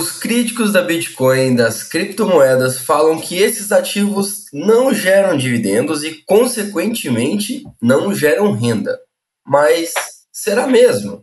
Os críticos da Bitcoin e das criptomoedas falam que esses ativos não geram dividendos e, consequentemente, não geram renda. Mas será mesmo?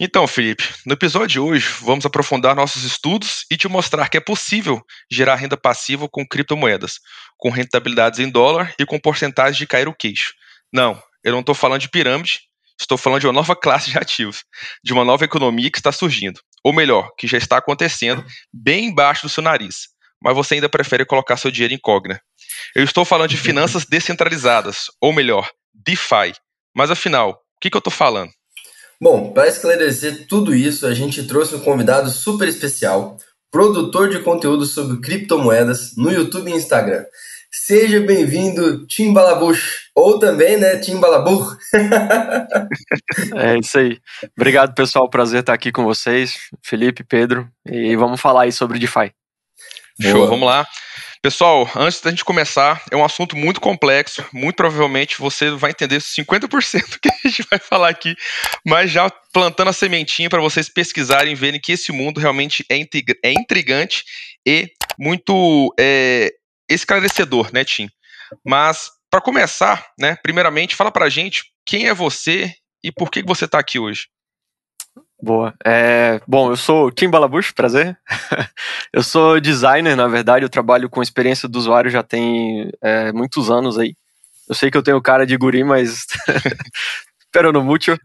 Então, Felipe, no episódio de hoje vamos aprofundar nossos estudos e te mostrar que é possível gerar renda passiva com criptomoedas, com rentabilidades em dólar e com porcentagem de cair o queixo. Não, eu não estou falando de pirâmide, estou falando de uma nova classe de ativos, de uma nova economia que está surgindo, ou melhor, que já está acontecendo bem embaixo do seu nariz, mas você ainda prefere colocar seu dinheiro em incógnita. Eu estou falando de finanças descentralizadas, ou melhor, DeFi. Mas afinal, o que, que eu estou falando? Bom, para esclarecer tudo isso, a gente trouxe um convidado super especial, produtor de conteúdo sobre criptomoedas no YouTube e Instagram. Seja bem-vindo, Tim Balabush, ou também, né, Tim Balabur. é isso aí. Obrigado, pessoal. Prazer estar aqui com vocês, Felipe, Pedro, e vamos falar aí sobre DeFi. Show, vamos lá. Pessoal, antes da gente começar, é um assunto muito complexo. Muito provavelmente você vai entender 50% que a gente vai falar aqui, mas já plantando a sementinha para vocês pesquisarem e verem que esse mundo realmente é, é intrigante e muito é, esclarecedor, né, Tim? Mas para começar, né, primeiramente, fala para a gente quem é você e por que você está aqui hoje. Boa. É, bom, eu sou Tim Balabush, prazer. eu sou designer, na verdade, eu trabalho com experiência do usuário já tem é, muitos anos aí. Eu sei que eu tenho cara de guri, mas pero no mucho.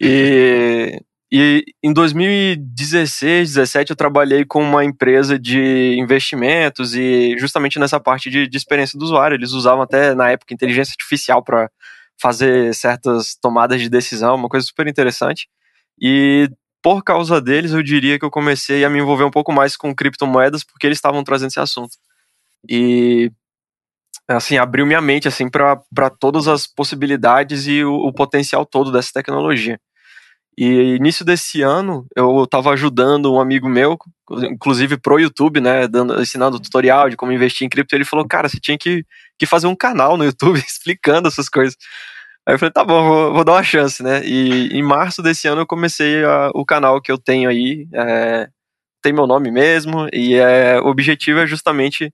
E, e em 2016, 17 eu trabalhei com uma empresa de investimentos e justamente nessa parte de, de experiência do usuário. Eles usavam até na época inteligência artificial para fazer certas tomadas de decisão, uma coisa super interessante. E por causa deles, eu diria que eu comecei a me envolver um pouco mais com criptomoedas, porque eles estavam trazendo esse assunto. E assim, abriu minha mente assim para todas as possibilidades e o, o, potencial todo dessa tecnologia. E início desse ano, eu estava ajudando um amigo meu, inclusive pro YouTube, né, dando, ensinando tutorial de como investir em cripto, ele falou: "Cara, você tinha que, que fazer um canal no YouTube explicando essas coisas". Aí eu falei, tá bom, vou, vou, dar uma chance, né? E em março desse ano eu comecei a, o canal que eu tenho aí, é, tem meu nome mesmo, e é, o objetivo é justamente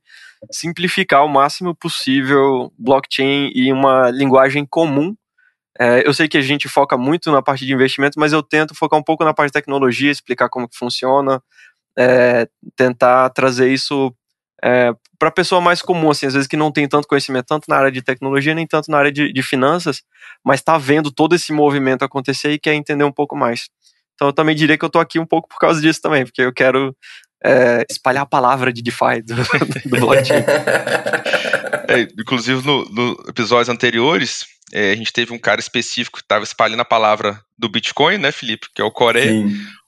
simplificar o máximo possível blockchain e uma linguagem comum. É, eu sei que a gente foca muito na parte de investimento, mas eu tento focar um pouco na parte de tecnologia, explicar como que funciona, é, tentar trazer isso é, para a pessoa mais comum, assim, às vezes que não tem tanto conhecimento, tanto na área de tecnologia, nem tanto na área de, de finanças, mas está vendo todo esse movimento acontecer e quer entender um pouco mais. Então eu também diria que eu estou aqui um pouco por causa disso também, porque eu quero é, espalhar a palavra de DeFi do, do blockchain. É, inclusive, no, no, episódios anteriores, é, a gente teve um cara específico que estava espalhando a palavra do Bitcoin, né, Felipe? Que é o Coreia. Sim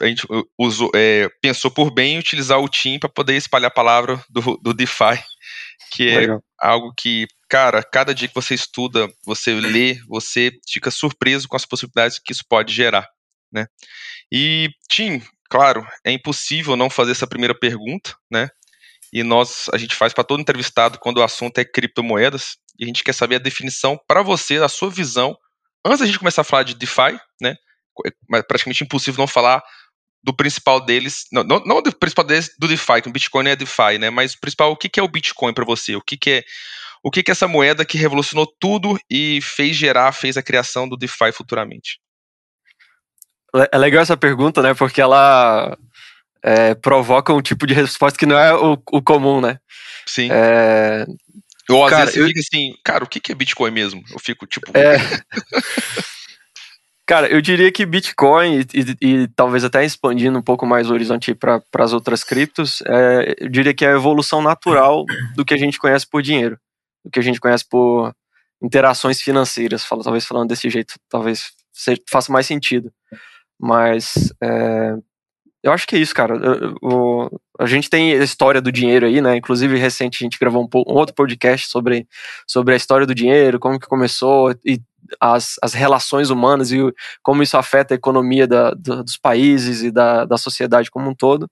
a gente usou, é, pensou por bem utilizar o Team para poder espalhar a palavra do, do DeFi, que é Legal. algo que, cara, cada dia que você estuda, você lê, você fica surpreso com as possibilidades que isso pode gerar, né? E, Tim, claro, é impossível não fazer essa primeira pergunta, né? E nós, a gente faz para todo entrevistado quando o assunto é criptomoedas, e a gente quer saber a definição para você, a sua visão, antes da gente começar a falar de DeFi, né? É praticamente impossível não falar do principal deles, não, não, não, do principal deles do DeFi, que o Bitcoin é DeFi, né? Mas o principal, o que, que é o Bitcoin para você? O que, que é o que, que é essa moeda que revolucionou tudo e fez gerar, fez a criação do DeFi futuramente? É legal essa pergunta, né? Porque ela é, provoca um tipo de resposta que não é o, o comum, né? Sim. É... Ou às cara, vezes você eu... fica assim, cara, o que, é Bitcoin mesmo? Eu fico tipo. É... Cara, eu diria que Bitcoin, e, e, e talvez até expandindo um pouco mais o horizonte para as outras criptos, é, eu diria que é a evolução natural do que a gente conhece por dinheiro, do que a gente conhece por interações financeiras. Falo, talvez falando desse jeito, talvez faça mais sentido. Mas é, eu acho que é isso, cara. Eu, eu, a gente tem a história do dinheiro aí, né? Inclusive, recente a gente gravou um, um, outro podcast sobre, sobre a história do dinheiro, como que começou, e as, as relações humanas e como isso afeta a economia da, da, dos países e da, da sociedade como um todo.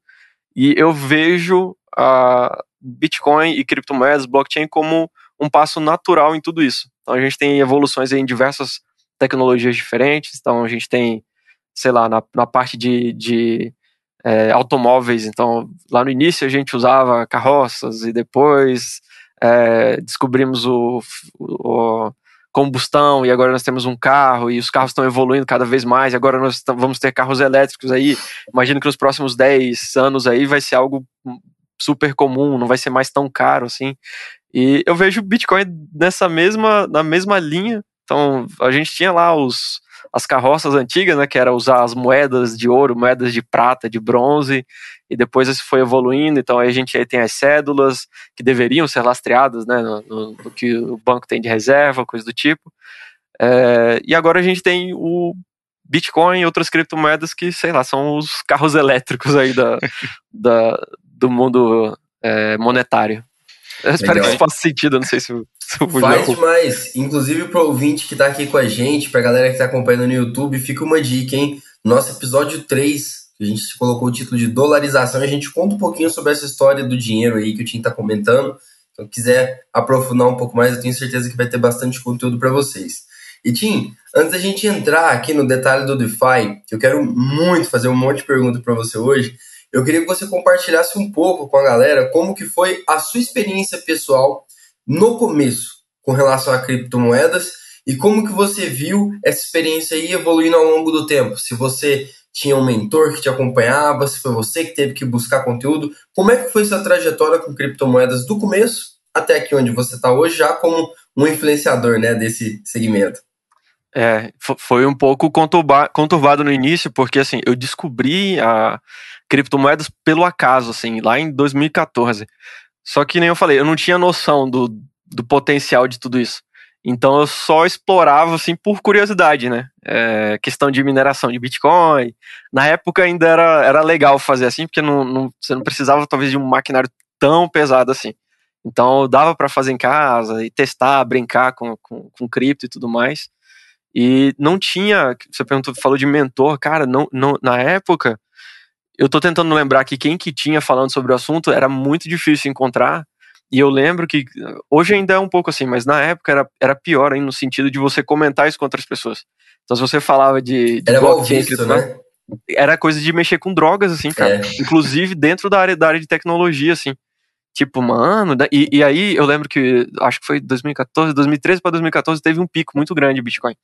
E eu vejo a Bitcoin e criptomoedas, blockchain, como um passo natural em tudo isso. Então a gente tem evoluções em diversas tecnologias diferentes. Então a gente tem, sei lá, na, na parte de, de é, automóveis. Então, lá no início a gente usava carroças e depois é, descobrimos o, o, combustão e agora nós temos um carro e os carros estão evoluindo cada vez mais. E agora nós vamos ter carros elétricos aí. Imagino que nos próximos 10 anos aí vai ser algo super comum, não vai ser mais tão caro assim. E eu vejo o Bitcoin nessa mesma, na mesma linha. Então, a gente tinha lá os, as carroças antigas, né, que era usar as moedas de ouro, moedas de prata, de bronze, e depois isso foi evoluindo, então aí a gente aí tem as cédulas que deveriam ser lastreadas, né, no, no, no que o banco tem de reserva, coisa do tipo, é, e agora a gente tem o Bitcoin e outras criptomoedas que, sei lá, são os carros elétricos aí da, da do mundo é, monetário. Eu espero Legal. que isso faça sentido, eu não sei se, se eu Faz demais. Inclusive pro ouvinte que tá aqui com a gente, pra galera que tá acompanhando no YouTube, fica uma dica, hein? Nosso episódio 3, que a gente colocou o título de dolarização, a gente conta um pouquinho sobre essa história do dinheiro aí que o Tim tá comentando. Então, quiser aprofundar um pouco mais, eu tenho certeza que vai ter bastante conteúdo para vocês. E Tim, antes da gente entrar aqui no detalhe do DeFi, que eu quero muito fazer um monte de perguntas para você hoje, eu queria que você compartilhasse um pouco com a galera como que foi a sua experiência pessoal no começo com relação a criptomoedas e como que você viu essa experiência aí evoluindo ao longo do tempo. Se você tinha um mentor que te acompanhava, se foi você que teve que buscar conteúdo, como é que foi sua trajetória com criptomoedas do começo até aqui onde você está hoje, já como um influenciador né, desse segmento? É, foi um pouco conturbado no início, porque assim, eu descobri a, criptomoedas pelo acaso, assim, lá em 2014. Só que nem eu falei, eu não tinha noção do, do potencial de tudo isso. Então eu só explorava assim por curiosidade, né? É, questão de mineração de Bitcoin. Na época ainda era, era legal fazer assim, porque não, não, você não precisava talvez de um maquinário tão pesado assim. Então dava para fazer em casa e testar, brincar com, com, com cripto e tudo mais. E não tinha, você perguntou, falou de mentor, cara, não, não, na época eu tô tentando lembrar que quem que tinha falando sobre o assunto era muito difícil encontrar. E eu lembro que hoje ainda é um pouco assim, mas na época era, era pior ainda no sentido de você comentar isso com outras pessoas. Então se você falava de, de era blockchain, visto, né? era coisa de mexer com drogas assim, cara. É. Inclusive dentro da área da área de tecnologia assim. Tipo, mano, e, e aí eu lembro que acho que foi 2014, 2013 para 2014 teve um pico muito grande de Bitcoin.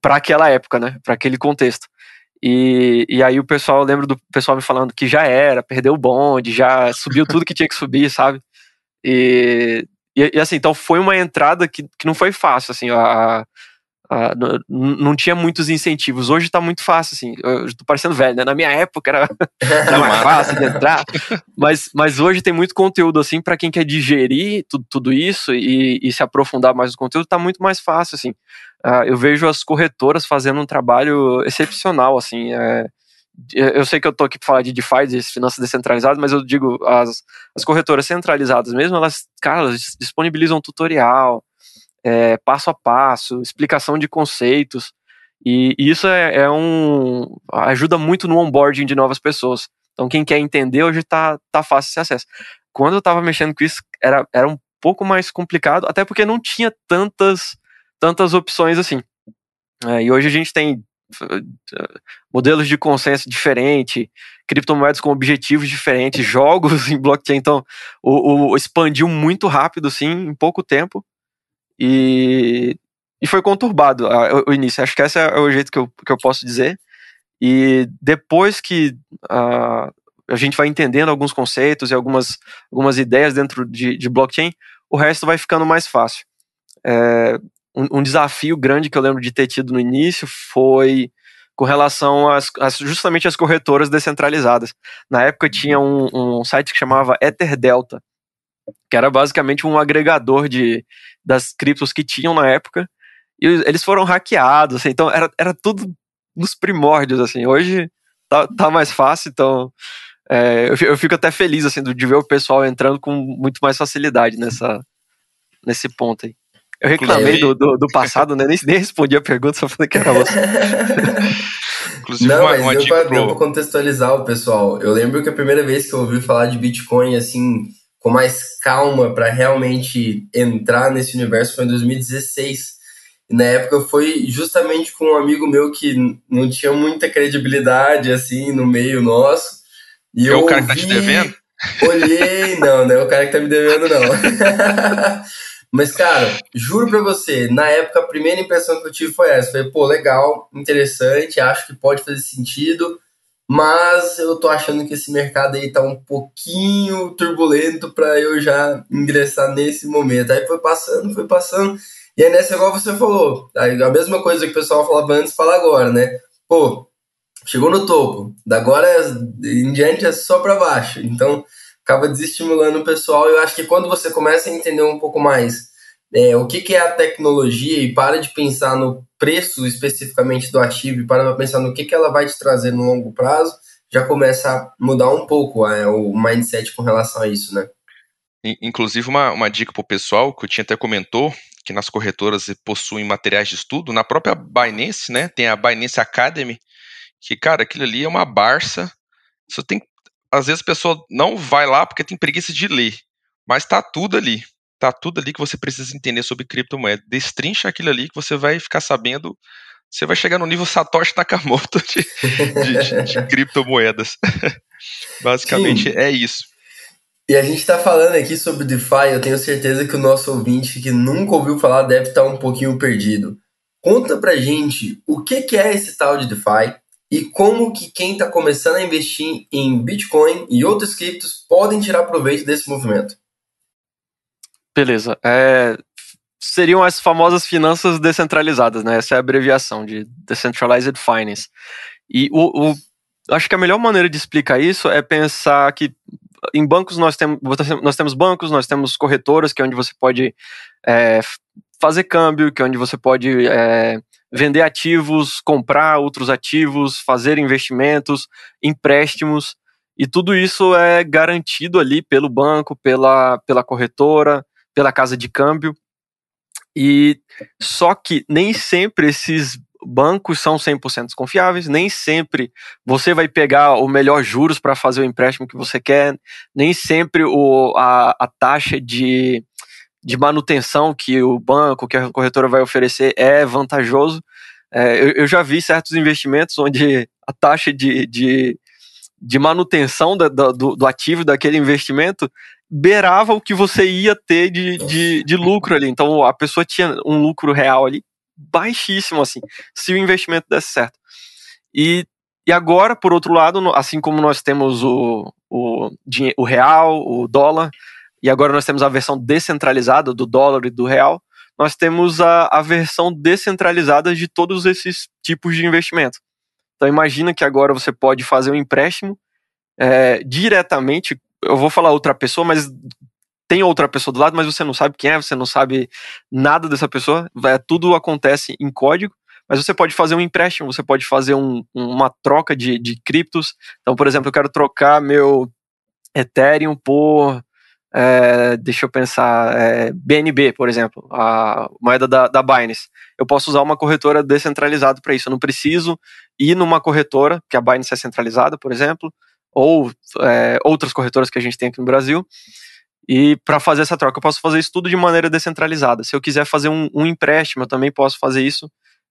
Para aquela época, né? Para aquele contexto. E, e aí o pessoal, eu lembro do pessoal me falando que já era, perdeu o bonde, já subiu tudo que tinha que subir, sabe? E, e, e, assim, então foi uma entrada que, que não foi fácil, assim, a, a, não tinha muitos incentivos. Hoje tá muito fácil, assim, eu tô parecendo velho, né? Na minha época era, era mais fácil de entrar, mas, mas hoje tem muito conteúdo, assim, para quem quer digerir tudo, tudo isso e, e se aprofundar mais no conteúdo, tá muito mais fácil, assim. Uh, eu vejo as corretoras fazendo um trabalho excepcional, assim. É, eu sei que eu tô aqui para falar de DeFi, de finanças descentralizadas, mas eu digo, as, as corretoras centralizadas mesmo, elas, cara, elas disponibilizam tutorial, é, passo a passo, explicação de conceitos, e, e isso é, é, um. ajuda muito no onboarding de novas pessoas. Então, quem quer entender hoje tá, tá fácil esse acesso. Quando eu tava mexendo com isso, era, era um pouco mais complicado, até porque não tinha tantas tantas opções assim. É, e hoje a gente tem uh, modelos de consenso diferente, criptomoedas com objetivos diferentes, jogos em blockchain, então o, o, expandiu muito rápido, assim, em pouco tempo, e, e foi conturbado uh, o, início. Acho que esse é o jeito que eu, que eu posso dizer. E depois que uh, a gente vai entendendo alguns conceitos e algumas, algumas ideias dentro de, de blockchain, o resto vai ficando mais fácil. É, um, um, desafio grande que eu lembro de ter tido no início foi com relação às, às justamente às corretoras descentralizadas. Na época tinha um, um site que chamava EtherDelta, que era basicamente um agregador de, das criptos que tinham na época, e eles foram hackeados, assim, então era, era tudo nos primórdios, assim, hoje tá, tá mais fácil, então é, eu, eu, fico até feliz, assim, de ver o pessoal entrando com muito mais facilidade nessa, nesse ponto aí. Eu reclamei do, do, do, passado, né? Nem, nem respondi a pergunta, só falei que era você. Inclusive, Não, uma, mas uma deu, pra, pro... deu pra contextualizar o pessoal. Eu lembro que a primeira vez que eu ouvi falar de Bitcoin, assim, com mais calma para realmente entrar nesse universo foi em 2016. E na época foi justamente com um amigo meu que não tinha muita credibilidade, assim, no meio nosso. E é eu o cara ouvi, que tá te devendo? Olhei, não, não é o cara que tá me devendo, não. Mas, cara, juro pra você, na época a primeira impressão que eu tive foi essa. Falei, pô, legal, interessante, acho que pode fazer sentido, mas eu tô achando que esse mercado aí tá um pouquinho turbulento para eu já ingressar nesse momento. Aí foi passando, foi passando, e aí nessa, igual você falou, a mesma coisa que o pessoal falava antes, fala agora, né? Pô, chegou no topo, da agora em diante é só para baixo. Então, acaba desestimulando o pessoal. Eu acho que quando você começa a entender um pouco mais é, o que, que, é a tecnologia e para de pensar no preço especificamente do ativo e para pensar no que, que ela vai te trazer no longo prazo, já começa a mudar um pouco é, o mindset com relação a isso, né? Inclusive, uma, uma dica para o pessoal, que o Tinha até comentou, que nas corretoras possuem materiais de estudo, na própria Binance, né, tem a Binance Academy, que, cara, aquilo ali é uma barça, você tem às vezes a pessoa não vai lá porque tem preguiça de ler, mas tá tudo ali. Tá tudo ali que você precisa entender sobre criptomoeda. Destrincha aquilo ali que você vai ficar sabendo. Você vai chegar no nível Satoshi Nakamoto de, de, de, de criptomoedas. Basicamente Sim. é isso. E a gente está falando aqui sobre DeFi, eu tenho certeza que o nosso ouvinte que nunca ouviu falar deve estar um pouquinho perdido. Conta pra gente o que, que é esse tal de DeFi, e como que quem está começando a investir em Bitcoin e outros criptos podem tirar proveito desse movimento. Beleza. É, seriam as famosas finanças descentralizadas, né? Essa é a abreviação de Decentralized Finance. E o, o, acho que a melhor maneira de explicar isso é pensar que em bancos nós temos, nós temos bancos, nós temos corretoras, que é onde você pode é, fazer câmbio, que é onde você pode é, vender ativos, comprar outros ativos, fazer investimentos, empréstimos, e tudo isso é garantido ali pelo banco, pela, pela corretora, pela casa de câmbio. E só que nem sempre esses bancos são 100% confiáveis, nem sempre você vai pegar o melhor juros para fazer o empréstimo que você quer, nem sempre o, a, a taxa de de manutenção que o banco, que a corretora vai oferecer é vantajoso. É, eu, eu, já vi certos investimentos onde a taxa de, de, de manutenção da, do, do ativo daquele investimento beirava o que você ia ter de, de, de lucro ali. Então a pessoa tinha um lucro real ali baixíssimo, assim, se o investimento desse certo. E, e agora, por outro lado, assim como nós temos o, o, o real, o dólar, e agora nós temos a versão descentralizada do dólar e do real, nós temos a, a versão descentralizada de todos esses tipos de investimento. Então imagina que agora você pode fazer um empréstimo é, diretamente, eu vou falar outra pessoa, mas tem outra pessoa do lado, mas você não sabe quem é, você não sabe nada dessa pessoa, é, tudo acontece em código, mas você pode fazer um empréstimo, você pode fazer um, uma troca de, de criptos. Então, por exemplo, eu quero trocar meu Ethereum por é, deixa eu pensar, é, BNB, por exemplo, a moeda da, da Binance. Eu posso usar uma corretora descentralizada para isso. Eu não preciso ir numa corretora, que a Binance é centralizada, por exemplo, ou é, outras corretoras que a gente tem aqui no Brasil. E para fazer essa troca, eu posso fazer isso tudo de maneira descentralizada. Se eu quiser fazer um, um empréstimo, eu também posso fazer isso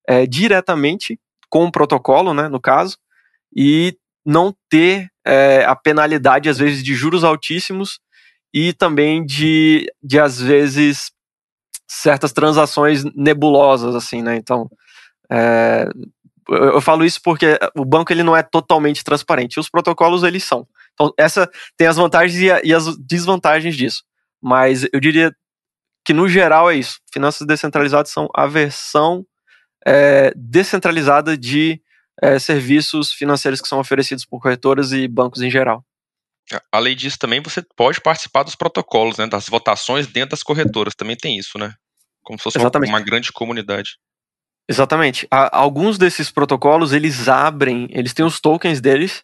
é, diretamente com o protocolo, né, no caso, e não ter é, a penalidade, às vezes, de juros altíssimos e também de, de às vezes, certas transações nebulosas, assim, né? Então, é, eu, eu, falo isso porque o banco ele não é totalmente transparente, os protocolos eles são. Então, essa tem as vantagens e, a, e as desvantagens disso. Mas eu diria que, no geral, é isso. Finanças descentralizadas são a versão é, descentralizada de é, serviços financeiros que são oferecidos por corretoras e bancos em geral. Além disso, também você pode participar dos protocolos, né, das votações dentro das corretoras. Também tem isso, né? Como se fosse uma, uma, grande comunidade. Exatamente. alguns desses protocolos, eles abrem, eles têm os tokens deles,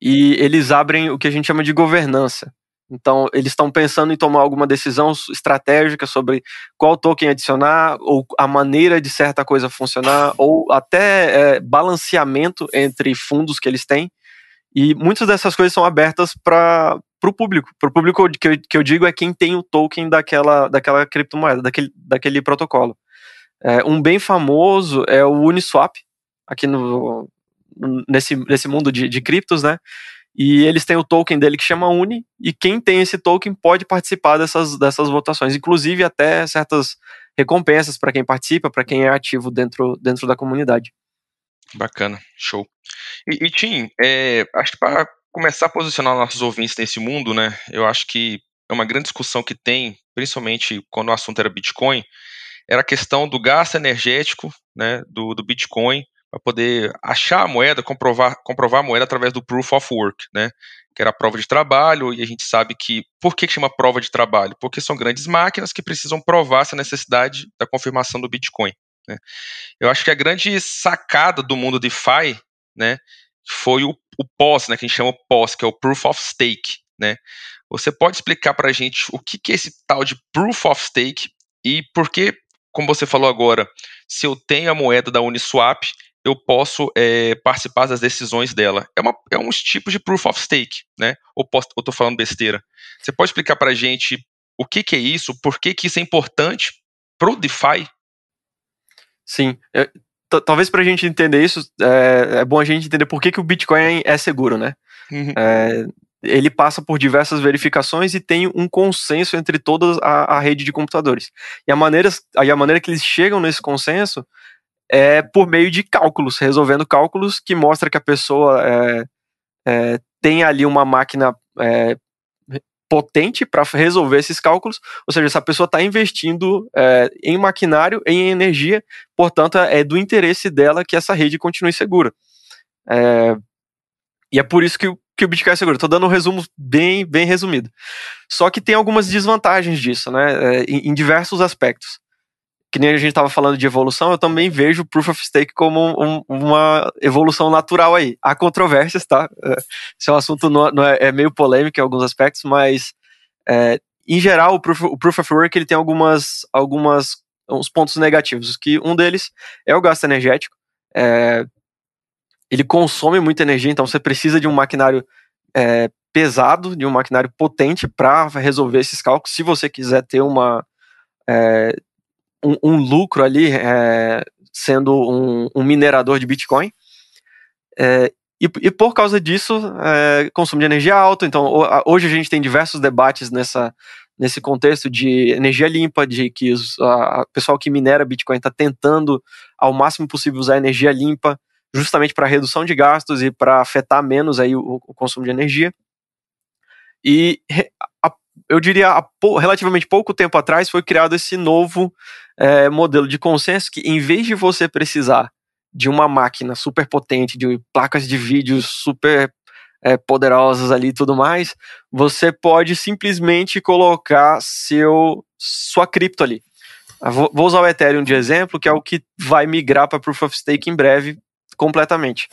e eles abrem o que a gente chama de governança. Então, eles estão pensando em tomar alguma decisão estratégica sobre qual token adicionar, ou a maneira de certa coisa funcionar, ou até é, balanceamento entre fundos que eles têm. E muitas dessas coisas são abertas para o público. Para o público que eu, que eu digo é quem tem o token daquela, daquela criptomoeda, daquele, daquele protocolo. É, um bem famoso é o Uniswap, aqui no, nesse, nesse mundo de, de criptos, né? E eles têm o token dele que chama Uni, e quem tem esse token pode participar dessas, dessas votações, inclusive até certas recompensas para quem participa, para quem é ativo dentro, dentro da comunidade. Bacana, show. E, e Tim, é, acho que para começar a posicionar nossos ouvintes nesse mundo, né, eu acho que é uma grande discussão que tem, principalmente quando o assunto era Bitcoin, era a questão do gasto energético né, do, do Bitcoin para poder achar a moeda, comprovar, comprovar a moeda através do Proof of Work, né, que era a prova de trabalho, e a gente sabe que, por que chama prova de trabalho? Porque são grandes máquinas que precisam provar essa necessidade da confirmação do Bitcoin. Né. Eu acho que a grande sacada do mundo DeFi, né, foi o, o POS, né, que a gente chama POS, que é o Proof of Stake, né. Você pode explicar para a gente o que, que é esse tal de Proof of Stake e por que como você falou agora, se eu tenho a moeda da Uniswap, eu posso é, participar das decisões dela. É, uma, é um tipo de proof of stake, né? Ou estou falando besteira? Você pode explicar para a gente o que, que, é isso, por que, que isso é importante para o DeFi? Sim. É, talvez para a gente entender isso, é, é, bom a gente entender por que, que o Bitcoin é seguro, né? Uhum. É, ele passa por diversas verificações e tem um consenso entre toda a, a rede de computadores. E a, maneira, e a maneira que eles chegam nesse consenso é por meio de cálculos, resolvendo cálculos que mostra que a pessoa é, é, tem ali uma máquina é, potente para resolver esses cálculos, ou seja, essa pessoa está investindo é, em maquinário, em energia, portanto é do interesse dela que essa rede continue segura. É, e é por isso que que o Bitcoin é seguro. Estou dando um resumo bem, bem resumido. Só que tem algumas desvantagens disso, né? É, em, em diversos aspectos. Que nem a gente estava falando de evolução, eu também vejo o Proof of Stake como um, uma evolução natural aí. Há controvérsias, tá? É, esse é um assunto não, não é, é, meio polêmico em alguns aspectos, mas é, em geral o Proof, o Proof of Work ele tem algumas, algumas uns pontos negativos. Que um deles é o gasto energético. É, ele consome muita energia, então você precisa de um maquinário é, pesado, de um maquinário potente para resolver esses cálculos, se você quiser ter uma, é, um, um, lucro ali é, sendo um, um, minerador de Bitcoin. É, e, e, por causa disso, é, consumo de energia alto. Então, hoje a gente tem diversos debates nessa, nesse contexto de energia limpa, de que o pessoal que minera Bitcoin está tentando ao máximo possível usar energia limpa justamente para redução de gastos e para afetar menos aí o, o, consumo de energia. E a, eu diria relativamente pouco tempo atrás foi criado esse novo é, modelo de consenso que em vez de você precisar de uma máquina super potente, de placas de vídeo super é, poderosas ali e tudo mais, você pode simplesmente colocar seu sua cripto ali. Vou, vou usar o Ethereum de exemplo, que é o que vai migrar para Proof of Stake em breve, completamente.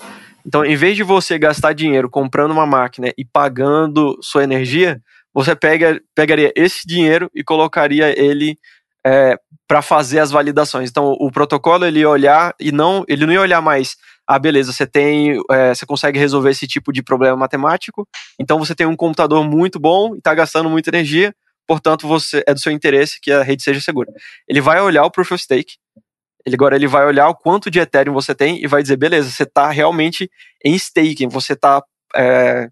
Então, em vez de você gastar dinheiro comprando uma máquina e pagando sua energia, você pega, pegaria esse dinheiro e colocaria ele é, para fazer as validações. Então, o protocolo ele ia olhar e não, ele não ia olhar mais. Ah, beleza, você tem, é, você consegue resolver esse tipo de problema matemático. Então, você tem um computador muito bom e está gastando muita energia. Portanto, você é do seu interesse que a rede seja segura. Ele vai olhar o proof of stake ele agora ele vai olhar o quanto de Ethereum você tem e vai dizer, beleza, você está realmente em staking, você está é,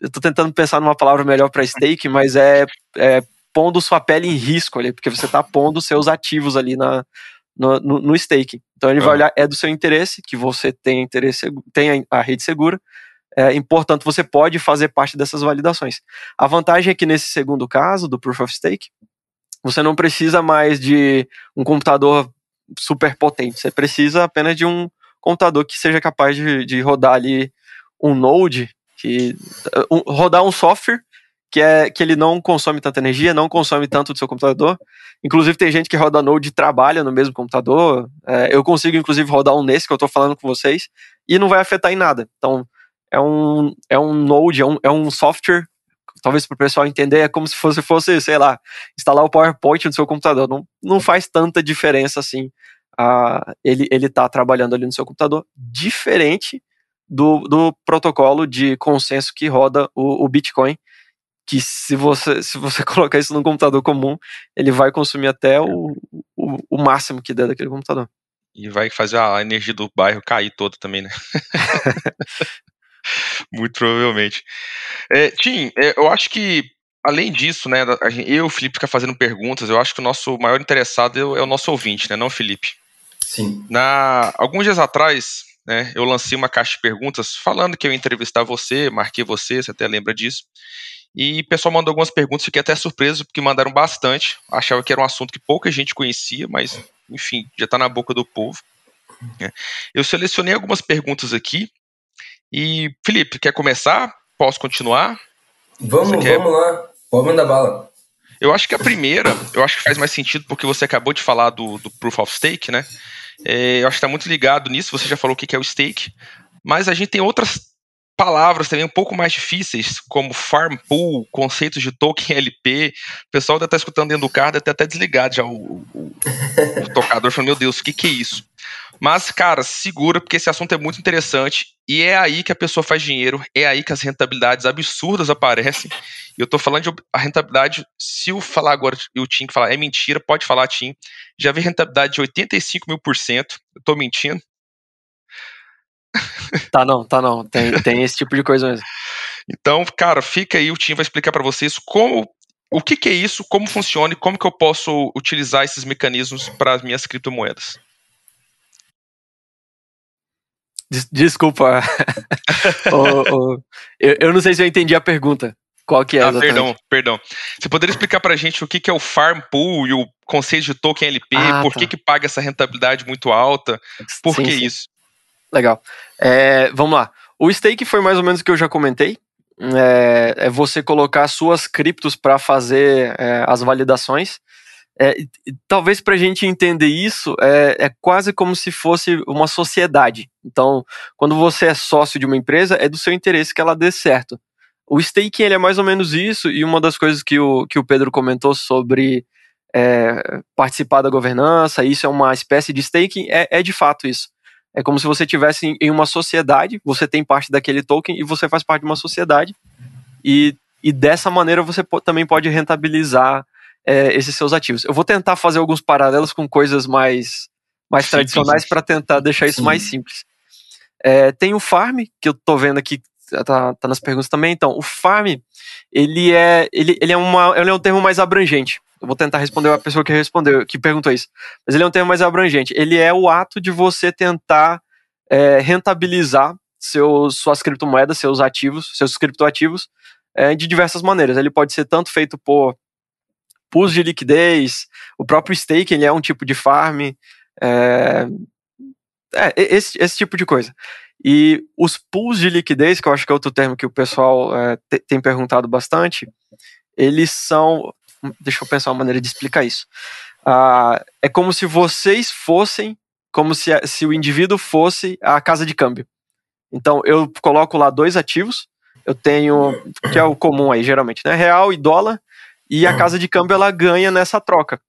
eu tô tentando pensar numa palavra melhor para stake, mas é, é, pondo sua pele em risco ali, porque você está pondo seus ativos ali na, no, no, no stake. Então ele vai ah. olhar, é do seu interesse, que você tem interesse, tem a rede segura, é, e, portanto, você pode fazer parte dessas validações. A vantagem é que nesse segundo caso, do Proof of Stake, você não precisa mais de um computador super potente. Você precisa apenas de um computador que seja capaz de, de rodar ali um Node, que, um, rodar um software que, é, que ele não consome tanta energia, não consome tanto do seu computador. Inclusive, tem gente que roda Node e trabalha no mesmo computador. É, eu consigo, inclusive, rodar um nesse que eu estou falando com vocês e não vai afetar em nada. Então, é um, é um Node, é um, é um software talvez para o pessoal entender, é como se fosse, fosse, sei lá, instalar o PowerPoint no seu computador. Não, não faz tanta diferença assim. Ele, ele tá trabalhando ali no seu computador, diferente do, do protocolo de consenso que roda o, o Bitcoin, que se você, se você colocar isso num computador comum, ele vai consumir até o, o, o, o máximo que der daquele computador. E vai fazer a energia do bairro cair toda também, né? Muito provavelmente. É, Tim, é, eu acho que, além disso, né, eu e o Felipe ficar fazendo perguntas, eu acho que o nosso maior interessado é o nosso ouvinte, né, não Felipe. Sim. Na, alguns dias atrás, né, eu lancei uma caixa de perguntas falando que eu ia entrevistar você, marquei você, você até lembra disso. E o pessoal mandou algumas perguntas, fiquei até surpreso, porque mandaram bastante. Achava que era um assunto que pouca gente conhecia, mas, enfim, já está na boca do povo. Né. Eu selecionei algumas perguntas aqui e, Felipe, quer começar? Posso continuar? Vamos, vamos lá. Pode mandar bala. Eu acho que a primeira, eu acho que faz mais sentido porque você acabou de falar do, do Proof of Stake, né? É, eu acho que está muito ligado nisso, você já falou o que é o stake, mas a gente tem outras palavras também um pouco mais difíceis, como farm pool, conceitos de token LP. O pessoal deve estar tá escutando dentro do carro, deve até desligado já o, o, o tocador, falando, meu Deus, o que, que é isso? Mas, cara, segura, porque esse assunto é muito interessante e é aí que a pessoa faz dinheiro, é aí que as rentabilidades absurdas aparecem. E eu tô falando de a rentabilidade, se eu falar agora e o Tim falar é mentira, pode falar, Tim. Já vi rentabilidade de 85 mil por cento. Eu tô mentindo? Tá não, tá não. Tem, tem esse tipo de coisa mesmo. Então, cara, fica aí, o Tim vai explicar para vocês como o que, que, é isso, como funciona e como que eu posso utilizar esses mecanismos para as minhas criptomoedas. Desculpa. eu, eu, não sei se eu entendi a pergunta. Qual que é? Ah, perdão, perdão. Você poderia explicar pra gente o que, que é o Farm Pool e o conceito de token LP? Ah, por tá. que, que paga essa rentabilidade muito alta? Por sim, que sim. isso? Legal. É, vamos lá. O stake foi mais ou menos o que eu já comentei. É, é você colocar suas criptos para fazer é, as validações. É, talvez para a gente entender isso, é, é, quase como se fosse uma sociedade. Então, quando você é sócio de uma empresa, é do seu interesse que ela dê certo. O staking ele é mais ou menos isso, e uma das coisas que o, que o Pedro comentou sobre é, participar da governança, isso é uma espécie de staking, é, é de fato isso. É como se você tivesse em uma sociedade, você tem parte daquele token e você faz parte de uma sociedade, e, e dessa maneira você também pode rentabilizar é, esses seus ativos. Eu vou tentar fazer alguns paralelos com coisas mais, mais tradicionais para tentar deixar isso Sim. mais simples. É, tem o farm, que eu estou vendo aqui, tá, tá, nas perguntas também. Então, o farm, ele é, ele, ele, é uma, ele é um termo mais abrangente. Eu vou tentar responder a pessoa que respondeu, que perguntou isso. Mas ele é um termo mais abrangente. Ele é o ato de você tentar é, rentabilizar seus, suas criptomoedas, seus ativos, seus criptoativos, é, de diversas maneiras. Ele pode ser tanto feito por pools de liquidez, o próprio stake ele é um tipo de farm, é, é, esse, esse tipo de coisa. E os pools de liquidez, que eu acho que é outro termo que o pessoal é, tem perguntado bastante, eles são. Deixa eu pensar uma maneira de explicar isso. Ah, é como se vocês fossem, como se, se o indivíduo fosse a casa de câmbio. Então eu coloco lá dois ativos, eu tenho, que é o comum aí geralmente, né? Real e dólar, e a casa de câmbio ela ganha nessa troca.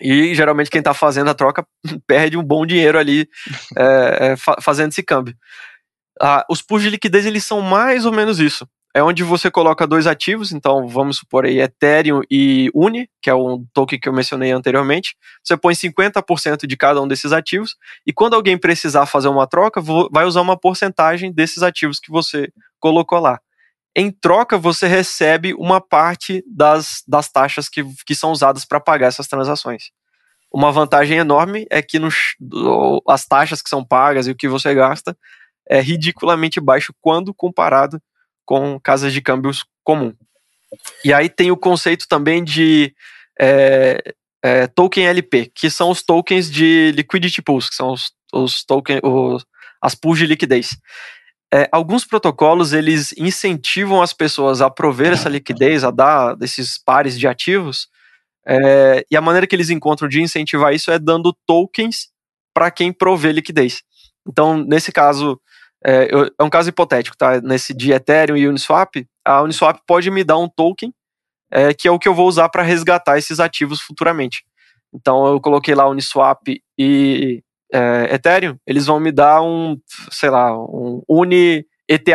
E geralmente quem está fazendo a troca perde um bom dinheiro ali é, é, fazendo esse câmbio. Ah, os pools de liquidez eles são mais ou menos isso. É onde você coloca dois ativos, então vamos supor aí Ethereum e Uni, que é um token que eu mencionei anteriormente. Você põe 50% de cada um desses ativos, e quando alguém precisar fazer uma troca, vai usar uma porcentagem desses ativos que você colocou lá. Em troca, você recebe uma parte das, das taxas que, que são usadas para pagar essas transações. Uma vantagem enorme é que no, as taxas que são pagas e o que você gasta é ridiculamente baixo quando comparado com casas de câmbios comum. E aí tem o conceito também de é, é, token LP, que são os tokens de liquidity pools, que são os, os tokens, as pools de liquidez é, alguns protocolos eles incentivam as pessoas a prover essa liquidez, a dar desses pares de ativos, é, e a maneira que eles encontram de incentivar isso é dando tokens para quem provê liquidez. Então, nesse caso, é, eu, é, um caso hipotético, tá? Nesse de Ethereum e Uniswap, a Uniswap pode me dar um token é, que é o que eu vou usar para resgatar esses ativos futuramente. Então, eu coloquei lá Uniswap e é, Ethereum, eles vão me dar um, sei lá, um Uni ETH,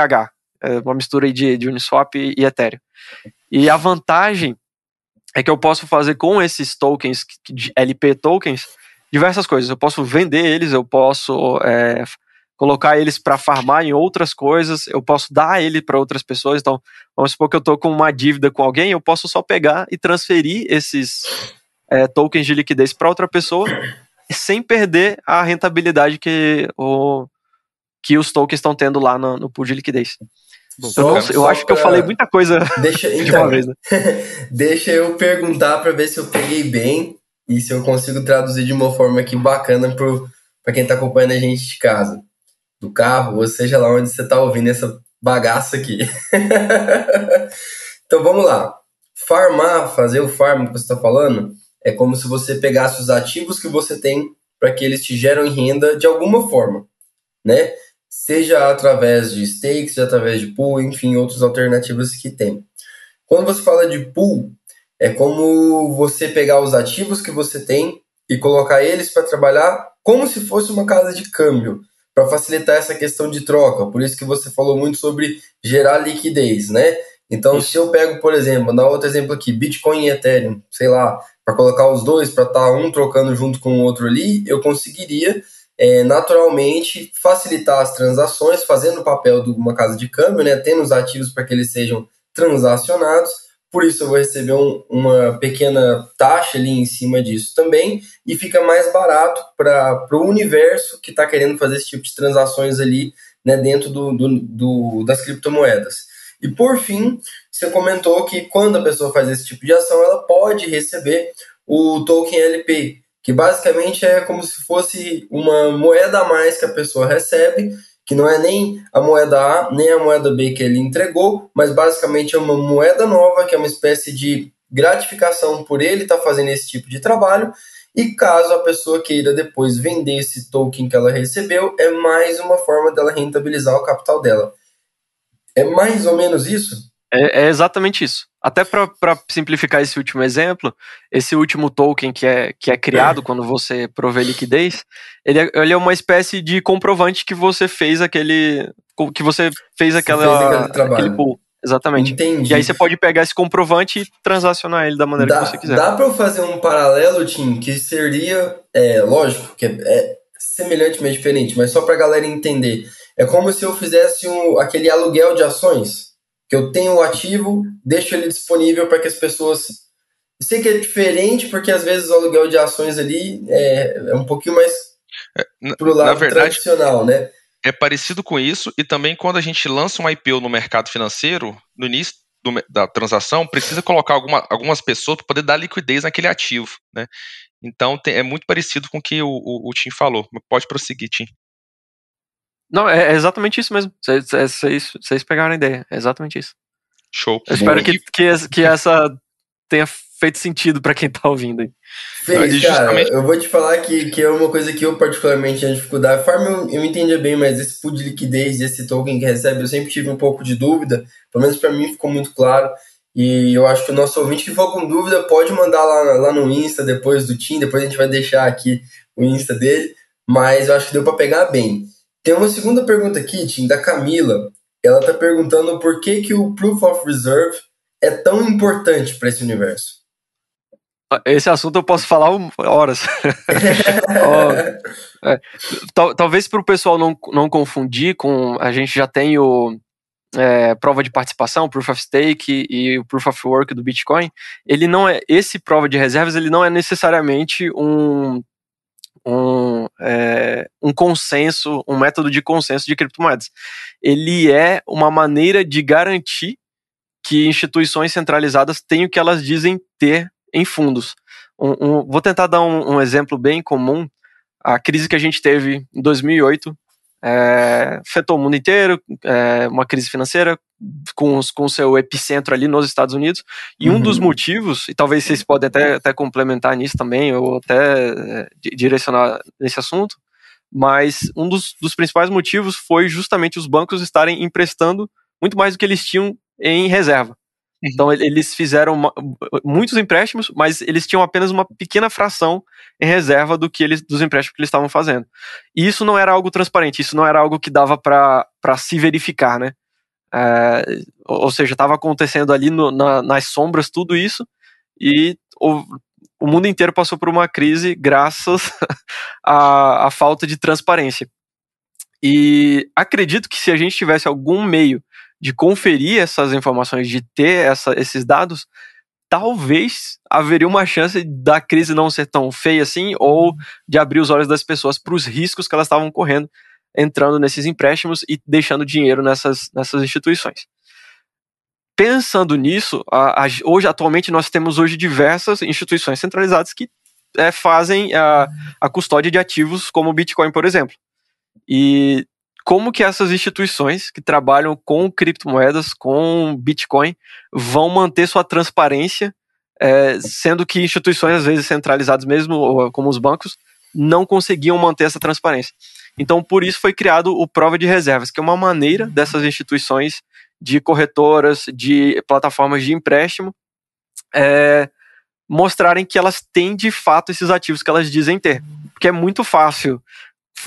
é uma mistura de, de Uniswap e, Ethereum. E a vantagem é que eu posso fazer com esses tokens, LP tokens, diversas coisas. Eu posso vender eles, eu posso é, colocar eles para farmar em outras coisas, eu posso dar ele para outras pessoas. Então, vamos supor que eu estou com uma dívida com alguém, eu posso só pegar e transferir esses é, tokens de liquidez para outra pessoa sem perder a rentabilidade que, o, que os tokens estão tendo lá no, no pool de liquidez. eu, não, eu acho pra... que eu falei muita coisa deixa, de então, uma vez. Né? deixa eu perguntar para ver se eu peguei bem e se eu consigo traduzir de uma forma aqui bacana para quem está acompanhando a gente de casa, do carro, ou seja lá onde você está ouvindo essa bagaça aqui. então vamos lá. Farmar, fazer o farm que você está falando, é como se você pegasse os ativos que você tem para que eles te geram renda de alguma forma, né? Seja através de stakes, através de pool, enfim, outras alternativas que tem. Quando você fala de pool, é como você pegar os ativos que você tem e colocar eles para trabalhar como se fosse uma casa de câmbio, para facilitar essa questão de troca. Por isso que você falou muito sobre gerar liquidez, né? Então, se eu pego, por exemplo, dá outro exemplo aqui, Bitcoin e Ethereum, sei lá, para colocar os dois, para estar tá um trocando junto com o outro ali, eu conseguiria é, naturalmente facilitar as transações, fazendo o papel de uma casa de câmbio, né, tendo os ativos para que eles sejam transacionados. Por isso eu vou receber um, uma pequena taxa ali em cima disso também e fica mais barato para o universo que está querendo fazer esse tipo de transações ali né, dentro do, do, do, das criptomoedas. E por fim, você comentou que quando a pessoa faz esse tipo de ação, ela pode receber o token LP, que basicamente é como se fosse uma moeda a mais que a pessoa recebe, que não é nem a moeda A, nem a moeda B que ele entregou, mas basicamente é uma moeda nova, que é uma espécie de gratificação por ele estar tá fazendo esse tipo de trabalho. E caso a pessoa queira depois vender esse token que ela recebeu, é mais uma forma dela rentabilizar o capital dela. É mais ou menos isso? É, é exatamente isso. Até para simplificar esse último exemplo, esse último token que é, que é criado é. quando você provê liquidez, ele é, ele é uma espécie de comprovante que você fez aquele. que você fez aquela, fez aquele pool. Exatamente. Entendi. E aí você pode pegar esse comprovante e transacionar ele da maneira dá, que você quiser. Dá para eu fazer um paralelo, Tim, que seria, é, lógico, que é, é semelhante, mas diferente, mas só para a galera entender. É como se eu fizesse um, aquele aluguel de ações, que eu tenho o ativo, deixo ele disponível para que as pessoas. Eu sei que é diferente, porque às vezes o aluguel de ações ali é, é um pouquinho mais é, pro lado verdade, tradicional, né? É parecido com isso, e também quando a gente lança um IPO no mercado financeiro, no início do, da transação, precisa colocar alguma, algumas pessoas para poder dar liquidez naquele ativo, né? Então tem, é muito parecido com o que o, o, o Tim falou. Pode prosseguir, Tim. Não, é, é exatamente isso mesmo. Vocês pegaram a ideia. É exatamente isso. Show. Eu espero que, que, que essa tenha feito sentido para quem tá ouvindo aí. Fez, cara, eu vou te falar que, que é uma coisa que eu particularmente tinha dificuldade. A forma eu, eu entendia bem, mas esse pool de liquidez, esse token que recebe, eu sempre tive um pouco de dúvida. Pelo menos para mim ficou muito claro. E eu acho que o nosso ouvinte que for com dúvida pode mandar lá, lá no Insta depois do Tim, depois a gente vai deixar aqui o Insta dele. Mas eu acho que deu para pegar bem. Tem uma segunda pergunta aqui, Tim, da Camila. Ela está perguntando por que, que o Proof of Reserve é tão importante para esse universo. Esse assunto eu posso falar horas. oh, é, tal, talvez para o pessoal não, não confundir com. A gente já tem o é, prova de participação, Proof of Stake e o Proof of Work do Bitcoin. Ele não é. Esse prova de reservas ele não é necessariamente um um, é, um consenso, um método de consenso de criptomoedas. Ele é uma maneira de garantir que instituições centralizadas têm o que elas dizem ter em fundos. Um, um, vou tentar dar um, exemplo bem comum. A crise que a gente teve em 2008 é, afetou o mundo inteiro, é, uma crise financeira com, com seu epicentro ali nos Estados Unidos. E uhum. um dos motivos, e talvez vocês podem até, até complementar nisso também, ou até é, direcionar nesse assunto, mas um dos, dos principais motivos foi justamente os bancos estarem emprestando muito mais do que eles tinham em reserva. Uhum. Então eles fizeram uma, muitos empréstimos, mas eles tinham apenas uma pequena fração em reserva do que eles, dos empréstimos que eles estavam fazendo. E isso não era algo transparente, isso não era algo que dava para se verificar, né? É, ou seja, estava acontecendo ali no, na, nas sombras tudo isso, e o, o mundo inteiro passou por uma crise graças à, à falta de transparência. E acredito que se a gente tivesse algum meio de conferir essas informações, de ter essa, esses dados, talvez haveria uma chance da crise não ser tão feia assim, ou de abrir os olhos das pessoas para os riscos que elas estavam correndo entrando nesses empréstimos e deixando dinheiro nessas, nessas instituições. Pensando nisso, a, a, hoje atualmente nós temos hoje diversas instituições centralizadas que é, fazem a, a custódia de ativos como o Bitcoin, por exemplo. E como que essas instituições que trabalham com criptomoedas, com Bitcoin, vão manter sua transparência, é, sendo que instituições, às vezes centralizadas mesmo, como os bancos, não conseguiam manter essa transparência. Então, por isso foi criado o prova de reservas, que é uma maneira dessas instituições de corretoras, de plataformas de empréstimo, é, mostrarem que elas têm de fato esses ativos que elas dizem ter. Porque é muito fácil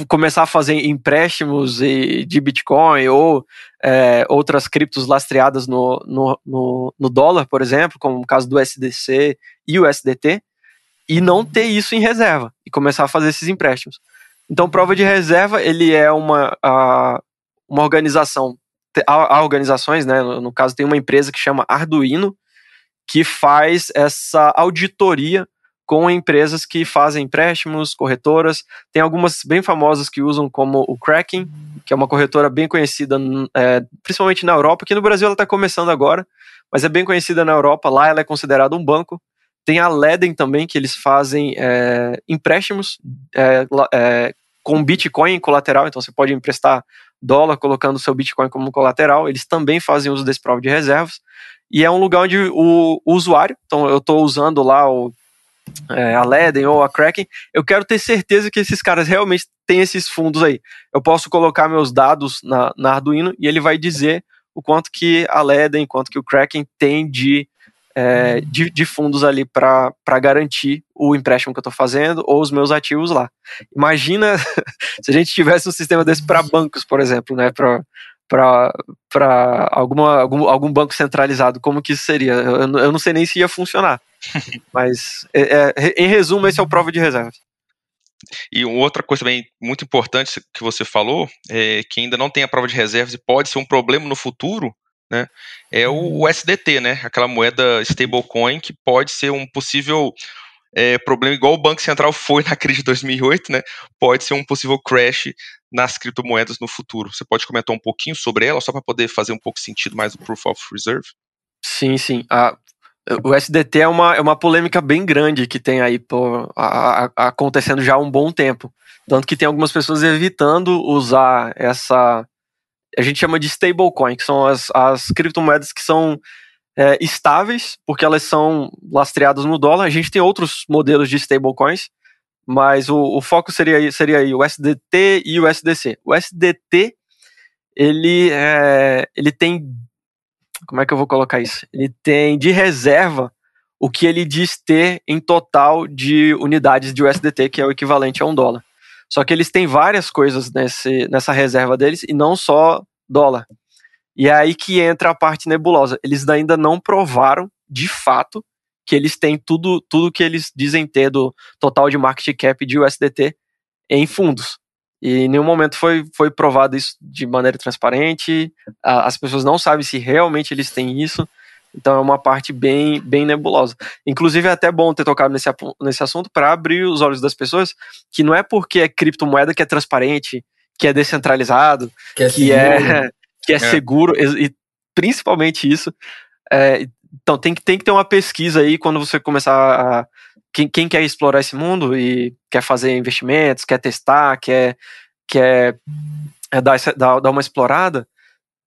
começar a fazer empréstimos de Bitcoin ou é, outras criptos lastreadas no, no, no, no, dólar, por exemplo, como o caso do SDC e o SDT, e não ter isso em reserva e começar a fazer esses empréstimos. Então, prova de reserva, ele é uma, a, uma organização, há, há organizações, né, no, no caso tem uma empresa que chama Arduino, que faz essa auditoria com empresas que fazem empréstimos, corretoras. Tem algumas bem famosas que usam, como o Kraken, que é uma corretora bem conhecida, é, principalmente na Europa. Aqui no Brasil ela está começando agora, mas é bem conhecida na Europa. Lá ela é considerada um banco. Tem a Leden também, que eles fazem é, empréstimos é, é com Bitcoin colateral, então você pode emprestar dólar colocando seu Bitcoin como colateral. Eles também fazem uso desse prova de reservas. E é um lugar onde o, o usuário, então eu estou usando lá o é, a Leden ou a Kraken, eu quero ter certeza que esses caras realmente têm esses fundos aí. Eu posso colocar meus dados na, na Arduino e ele vai dizer o quanto que a Leden, quanto que o Kraken tem de, é, de, de, fundos ali para garantir o empréstimo que eu estou fazendo ou os meus ativos lá. Imagina se a gente tivesse um sistema desse para bancos, por exemplo, né? Para para alguma algum, algum banco centralizado, como que isso seria? Eu, eu não sei nem se ia funcionar. Mas, é, é, em resumo, esse é o prova de reservas. E outra coisa também muito importante que você falou, é que ainda não tem a prova de reservas e pode ser um problema no futuro, né? É o SDT, né? Aquela moeda stablecoin que pode ser um possível é, problema, igual o Banco Central foi na crise de 2008, né? Pode ser um possível crash nas criptomoedas no futuro. Você pode comentar um pouquinho sobre ela, só para poder fazer um pouco sentido mais o Proof of Reserve? Sim, sim. Ah, o SDT é uma, é uma polêmica bem grande que tem aí pô, a, a, acontecendo já há um bom tempo. Tanto que tem algumas pessoas evitando usar essa. A gente chama de stablecoin, que são as, as criptomoedas que são é, estáveis, porque elas são lastreadas no dólar. A gente tem outros modelos de stablecoins, mas o, o foco seria, seria aí o SDT e o SDC. O SDT ele, é, ele tem como é que eu vou colocar isso? Ele tem de reserva o que ele diz ter em total de unidades de USDT, que é o equivalente a um dólar. Só que eles têm várias coisas nesse, nessa reserva deles e não só dólar. E é aí que entra a parte nebulosa. Eles ainda não provaram, de fato, que eles têm tudo, tudo que eles dizem ter do total de market cap de USDT em fundos. E em nenhum momento foi, foi provado isso de maneira transparente. As pessoas não sabem se realmente eles têm isso. Então é uma parte bem, bem nebulosa. Inclusive é até bom ter tocado nesse, nesse assunto para abrir os olhos das pessoas que não é porque é criptomoeda que é transparente, que é descentralizado, que é, que é, que é, é. seguro, e, principalmente isso. É, então tem que, tem que ter uma pesquisa aí quando você começar a, quem, quem quer explorar esse mundo e quer fazer investimentos, quer testar, quer, quer é, dar, essa, dar, dar uma explorada,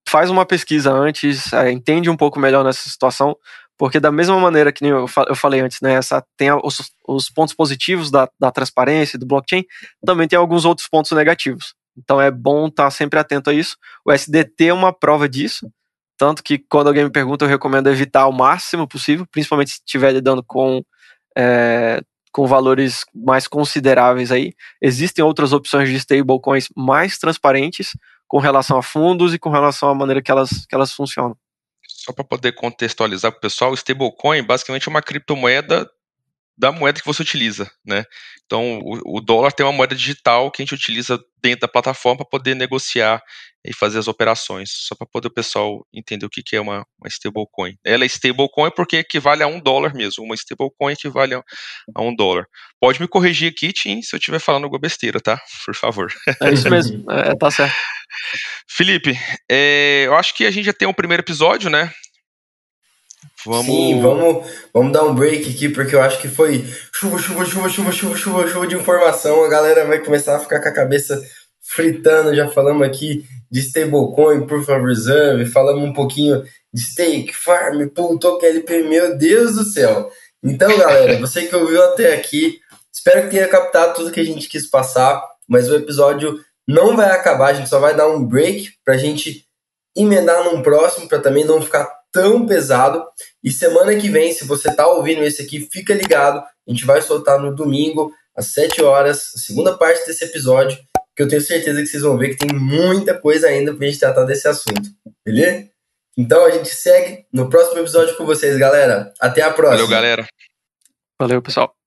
faz uma pesquisa antes, é, entende um pouco melhor nessa situação, porque da mesma maneira que eu, eu falei antes, né, essa, tem os, os pontos positivos da, da transparência do blockchain, também tem alguns outros pontos negativos. Então é bom estar tá sempre atento a isso. O SDT é uma prova disso, tanto que quando alguém me pergunta, eu recomendo evitar o máximo possível, principalmente se estiver lidando com é, com valores mais consideráveis aí. Existem outras opções de stablecoins mais transparentes com relação a fundos e com relação à maneira que elas, que elas funcionam. só para poder contextualizar para o pessoal, o stablecoin basicamente é uma criptomoeda da moeda que você utiliza, né? Então, o, o, dólar tem uma moeda digital que a gente utiliza dentro da plataforma para poder negociar e fazer as operações, só para poder o pessoal entender o que, que é uma, uma stablecoin. Ela é stablecoin porque equivale a um dólar mesmo, uma stablecoin equivale a, a um dólar. Pode me corrigir aqui, Tim, se eu estiver falando alguma besteira, tá? Por favor. É isso mesmo, é, tá certo. Felipe, é, eu acho que a gente já tem um primeiro episódio, né? Vamos... Sim, vamos, vamos dar um break aqui, porque eu acho que foi chuva, chuva, chuva, chuva, chuva, chuva, chuva de informação. A galera vai começar a ficar com a cabeça fritando. Já falamos aqui de stablecoin, proof of reserve, falamos um pouquinho de stake, farm, pool, token LP. Meu Deus do céu! Então, galera, você que ouviu até aqui, espero que tenha captado tudo que a gente quis passar, mas o episódio não vai acabar, a gente só vai dar um break pra gente emendar num próximo, para também não ficar tão pesado. E semana que vem, se você tá ouvindo esse aqui, fica ligado. A gente vai soltar no domingo, às 7 horas, a segunda parte desse episódio, que eu tenho certeza que vocês vão ver que tem muita coisa ainda pra gente tratar desse assunto. Beleza? Então a gente segue no próximo episódio com vocês, galera. Até a próxima. Valeu, galera. Valeu, pessoal.